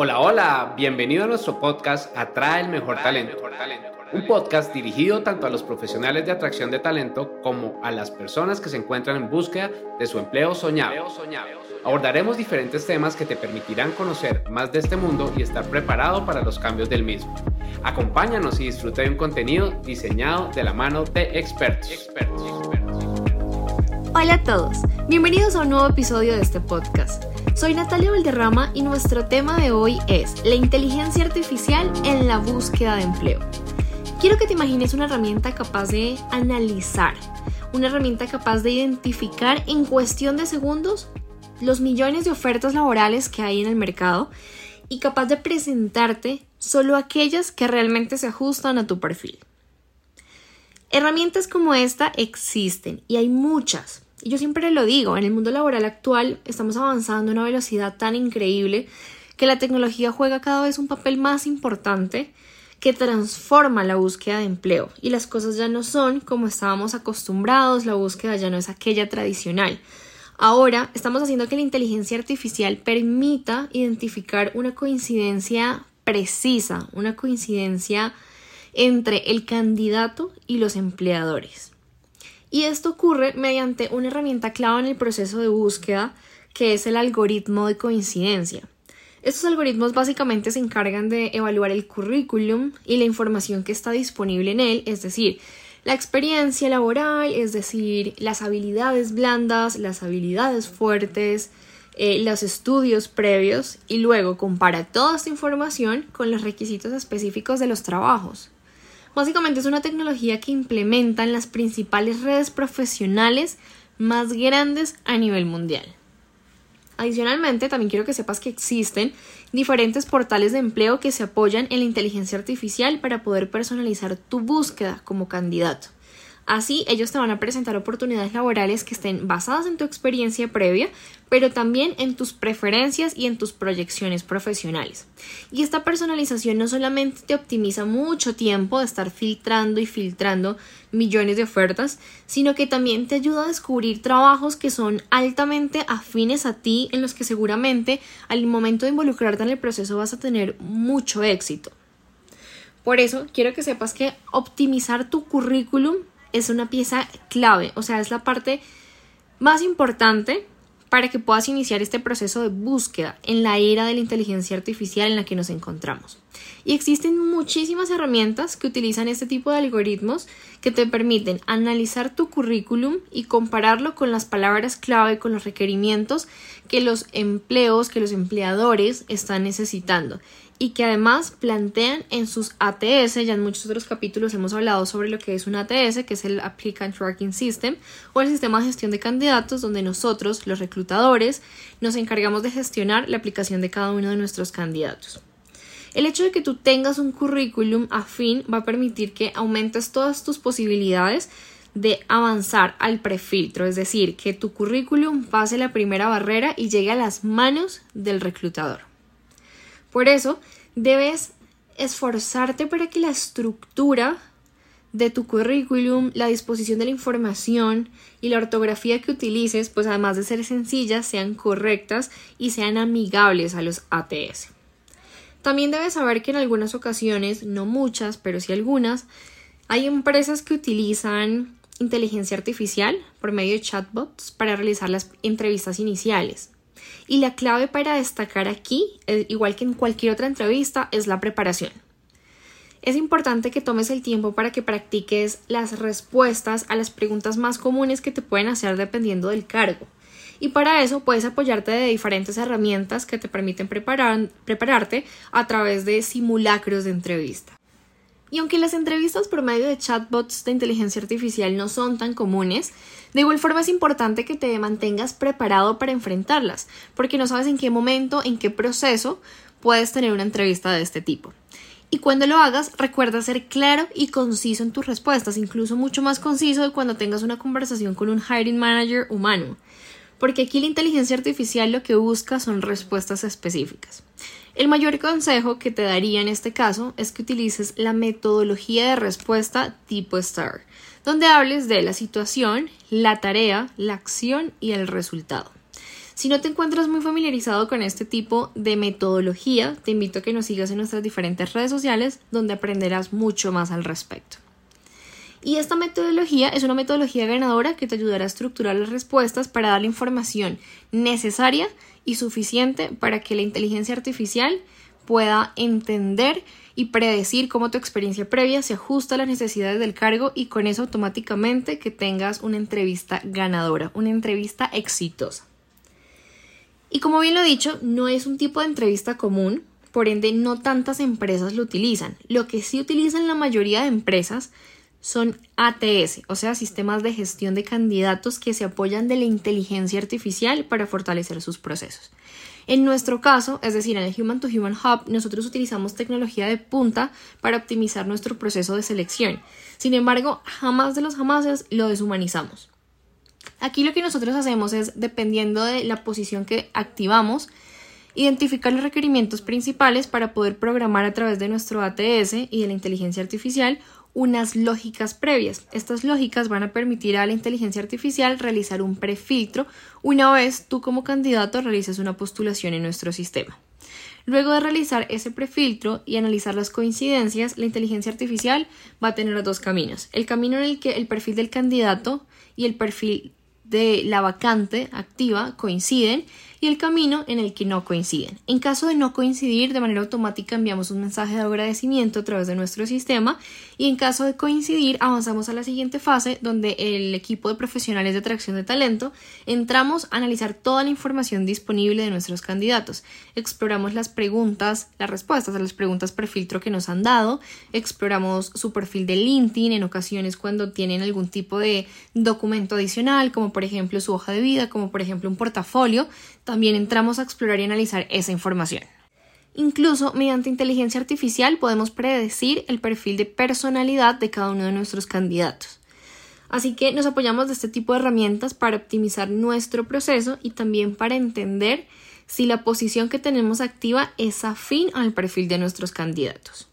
Hola, hola, bienvenido a nuestro podcast Atrae el Mejor Talento. Un podcast dirigido tanto a los profesionales de atracción de talento como a las personas que se encuentran en búsqueda de su empleo soñado. Abordaremos diferentes temas que te permitirán conocer más de este mundo y estar preparado para los cambios del mismo. Acompáñanos y disfruta de un contenido diseñado de la mano de expertos. Hola a todos, bienvenidos a un nuevo episodio de este podcast. Soy Natalia Valderrama y nuestro tema de hoy es la inteligencia artificial en la búsqueda de empleo. Quiero que te imagines una herramienta capaz de analizar, una herramienta capaz de identificar en cuestión de segundos los millones de ofertas laborales que hay en el mercado y capaz de presentarte solo aquellas que realmente se ajustan a tu perfil. Herramientas como esta existen y hay muchas. Y yo siempre lo digo, en el mundo laboral actual estamos avanzando a una velocidad tan increíble que la tecnología juega cada vez un papel más importante que transforma la búsqueda de empleo y las cosas ya no son como estábamos acostumbrados, la búsqueda ya no es aquella tradicional. Ahora estamos haciendo que la inteligencia artificial permita identificar una coincidencia precisa, una coincidencia entre el candidato y los empleadores. Y esto ocurre mediante una herramienta clave en el proceso de búsqueda que es el algoritmo de coincidencia. Estos algoritmos básicamente se encargan de evaluar el currículum y la información que está disponible en él, es decir, la experiencia laboral, es decir, las habilidades blandas, las habilidades fuertes, eh, los estudios previos y luego compara toda esta información con los requisitos específicos de los trabajos. Básicamente es una tecnología que implementa en las principales redes profesionales más grandes a nivel mundial. Adicionalmente, también quiero que sepas que existen diferentes portales de empleo que se apoyan en la inteligencia artificial para poder personalizar tu búsqueda como candidato. Así, ellos te van a presentar oportunidades laborales que estén basadas en tu experiencia previa, pero también en tus preferencias y en tus proyecciones profesionales. Y esta personalización no solamente te optimiza mucho tiempo de estar filtrando y filtrando millones de ofertas, sino que también te ayuda a descubrir trabajos que son altamente afines a ti, en los que seguramente al momento de involucrarte en el proceso vas a tener mucho éxito. Por eso quiero que sepas que optimizar tu currículum es una pieza clave, o sea, es la parte más importante para que puedas iniciar este proceso de búsqueda en la era de la inteligencia artificial en la que nos encontramos. Y existen muchísimas herramientas que utilizan este tipo de algoritmos que te permiten analizar tu currículum y compararlo con las palabras clave, con los requerimientos que los empleos, que los empleadores están necesitando y que además plantean en sus ATS, ya en muchos otros capítulos hemos hablado sobre lo que es un ATS, que es el Applicant Tracking System, o el sistema de gestión de candidatos, donde nosotros, los reclutadores, nos encargamos de gestionar la aplicación de cada uno de nuestros candidatos. El hecho de que tú tengas un currículum afín va a permitir que aumentes todas tus posibilidades de avanzar al prefiltro, es decir, que tu currículum pase la primera barrera y llegue a las manos del reclutador. Por eso, debes esforzarte para que la estructura de tu currículum, la disposición de la información y la ortografía que utilices, pues además de ser sencillas, sean correctas y sean amigables a los ATS. También debes saber que en algunas ocasiones, no muchas, pero sí algunas, hay empresas que utilizan inteligencia artificial por medio de chatbots para realizar las entrevistas iniciales. Y la clave para destacar aquí, eh, igual que en cualquier otra entrevista, es la preparación. Es importante que tomes el tiempo para que practiques las respuestas a las preguntas más comunes que te pueden hacer dependiendo del cargo. Y para eso puedes apoyarte de diferentes herramientas que te permiten prepararte a través de simulacros de entrevista. Y aunque las entrevistas por medio de chatbots de inteligencia artificial no son tan comunes, de igual forma es importante que te mantengas preparado para enfrentarlas, porque no sabes en qué momento, en qué proceso puedes tener una entrevista de este tipo. Y cuando lo hagas, recuerda ser claro y conciso en tus respuestas, incluso mucho más conciso de cuando tengas una conversación con un hiring manager humano. Porque aquí la inteligencia artificial lo que busca son respuestas específicas. El mayor consejo que te daría en este caso es que utilices la metodología de respuesta tipo STAR, donde hables de la situación, la tarea, la acción y el resultado. Si no te encuentras muy familiarizado con este tipo de metodología, te invito a que nos sigas en nuestras diferentes redes sociales donde aprenderás mucho más al respecto. Y esta metodología es una metodología ganadora que te ayudará a estructurar las respuestas para dar la información necesaria y suficiente para que la inteligencia artificial pueda entender y predecir cómo tu experiencia previa se ajusta a las necesidades del cargo y con eso automáticamente que tengas una entrevista ganadora, una entrevista exitosa. Y como bien lo he dicho, no es un tipo de entrevista común, por ende no tantas empresas lo utilizan. Lo que sí utilizan la mayoría de empresas son ATS, o sea, sistemas de gestión de candidatos que se apoyan de la inteligencia artificial para fortalecer sus procesos. En nuestro caso, es decir, en el Human to Human Hub, nosotros utilizamos tecnología de punta para optimizar nuestro proceso de selección. Sin embargo, jamás de los jamases lo deshumanizamos. Aquí lo que nosotros hacemos es, dependiendo de la posición que activamos, identificar los requerimientos principales para poder programar a través de nuestro ATS y de la inteligencia artificial unas lógicas previas. Estas lógicas van a permitir a la inteligencia artificial realizar un prefiltro una vez tú como candidato realices una postulación en nuestro sistema. Luego de realizar ese prefiltro y analizar las coincidencias, la inteligencia artificial va a tener dos caminos. El camino en el que el perfil del candidato y el perfil de la vacante activa coinciden y el camino en el que no coinciden. En caso de no coincidir, de manera automática enviamos un mensaje de agradecimiento a través de nuestro sistema y en caso de coincidir avanzamos a la siguiente fase donde el equipo de profesionales de atracción de talento entramos a analizar toda la información disponible de nuestros candidatos. Exploramos las preguntas, las respuestas a las preguntas por filtro que nos han dado, exploramos su perfil de LinkedIn en ocasiones cuando tienen algún tipo de documento adicional, como por ejemplo su hoja de vida, como por ejemplo un portafolio, también entramos a explorar y analizar esa información. Incluso mediante inteligencia artificial podemos predecir el perfil de personalidad de cada uno de nuestros candidatos. Así que nos apoyamos de este tipo de herramientas para optimizar nuestro proceso y también para entender si la posición que tenemos activa es afín al perfil de nuestros candidatos.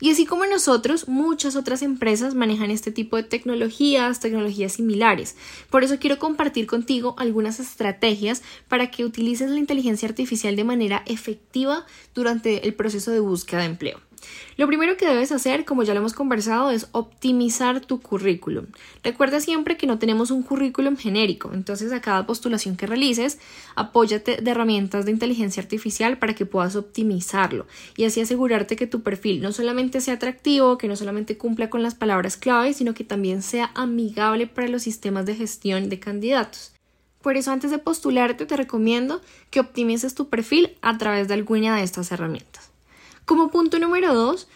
Y así como nosotros, muchas otras empresas manejan este tipo de tecnologías, tecnologías similares. Por eso quiero compartir contigo algunas estrategias para que utilices la inteligencia artificial de manera efectiva durante el proceso de búsqueda de empleo. Lo primero que debes hacer, como ya lo hemos conversado, es optimizar tu currículum. Recuerda siempre que no tenemos un currículum genérico, entonces a cada postulación que realices, apóyate de herramientas de inteligencia artificial para que puedas optimizarlo y así asegurarte que tu perfil no solamente sea atractivo, que no solamente cumpla con las palabras clave, sino que también sea amigable para los sistemas de gestión de candidatos. Por eso antes de postularte te recomiendo que optimices tu perfil a través de alguna de estas herramientas. Como punto número dos,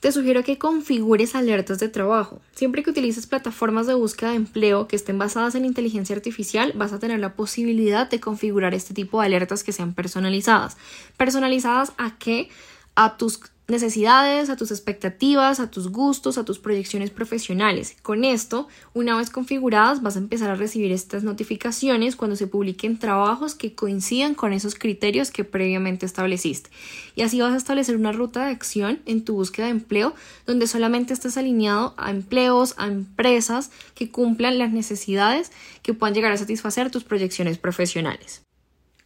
te sugiero que configures alertas de trabajo. Siempre que utilices plataformas de búsqueda de empleo que estén basadas en inteligencia artificial, vas a tener la posibilidad de configurar este tipo de alertas que sean personalizadas. ¿Personalizadas a qué? A tus necesidades, a tus expectativas, a tus gustos, a tus proyecciones profesionales. Con esto, una vez configuradas, vas a empezar a recibir estas notificaciones cuando se publiquen trabajos que coincidan con esos criterios que previamente estableciste. Y así vas a establecer una ruta de acción en tu búsqueda de empleo donde solamente estés alineado a empleos, a empresas que cumplan las necesidades que puedan llegar a satisfacer tus proyecciones profesionales.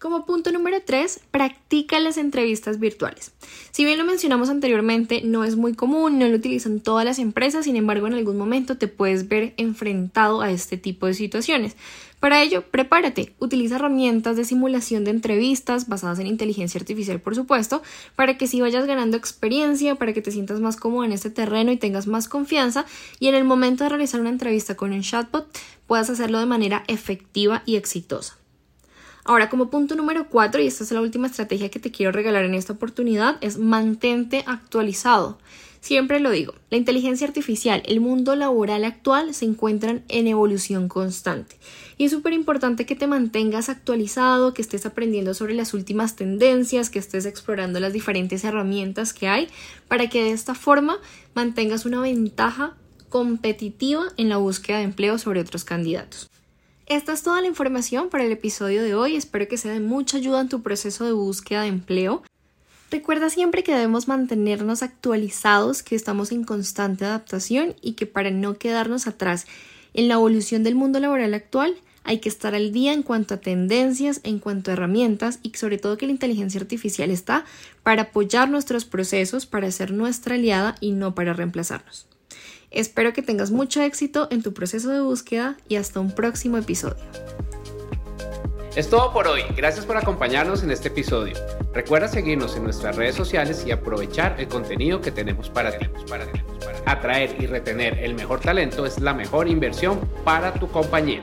Como punto número 3, practica las entrevistas virtuales. Si bien lo mencionamos anteriormente, no es muy común, no lo utilizan todas las empresas, sin embargo en algún momento te puedes ver enfrentado a este tipo de situaciones. Para ello, prepárate, utiliza herramientas de simulación de entrevistas basadas en inteligencia artificial, por supuesto, para que si vayas ganando experiencia, para que te sientas más cómodo en este terreno y tengas más confianza y en el momento de realizar una entrevista con un chatbot puedas hacerlo de manera efectiva y exitosa. Ahora, como punto número cuatro, y esta es la última estrategia que te quiero regalar en esta oportunidad, es mantente actualizado. Siempre lo digo, la inteligencia artificial, el mundo laboral actual se encuentran en evolución constante. Y es súper importante que te mantengas actualizado, que estés aprendiendo sobre las últimas tendencias, que estés explorando las diferentes herramientas que hay, para que de esta forma mantengas una ventaja competitiva en la búsqueda de empleo sobre otros candidatos. Esta es toda la información para el episodio de hoy. Espero que sea de mucha ayuda en tu proceso de búsqueda de empleo. Recuerda siempre que debemos mantenernos actualizados, que estamos en constante adaptación y que para no quedarnos atrás en la evolución del mundo laboral actual hay que estar al día en cuanto a tendencias, en cuanto a herramientas y sobre todo que la inteligencia artificial está para apoyar nuestros procesos, para ser nuestra aliada y no para reemplazarnos. Espero que tengas mucho éxito en tu proceso de búsqueda y hasta un próximo episodio. Es todo por hoy. Gracias por acompañarnos en este episodio. Recuerda seguirnos en nuestras redes sociales y aprovechar el contenido que tenemos para ti. Atraer y retener el mejor talento es la mejor inversión para tu compañía.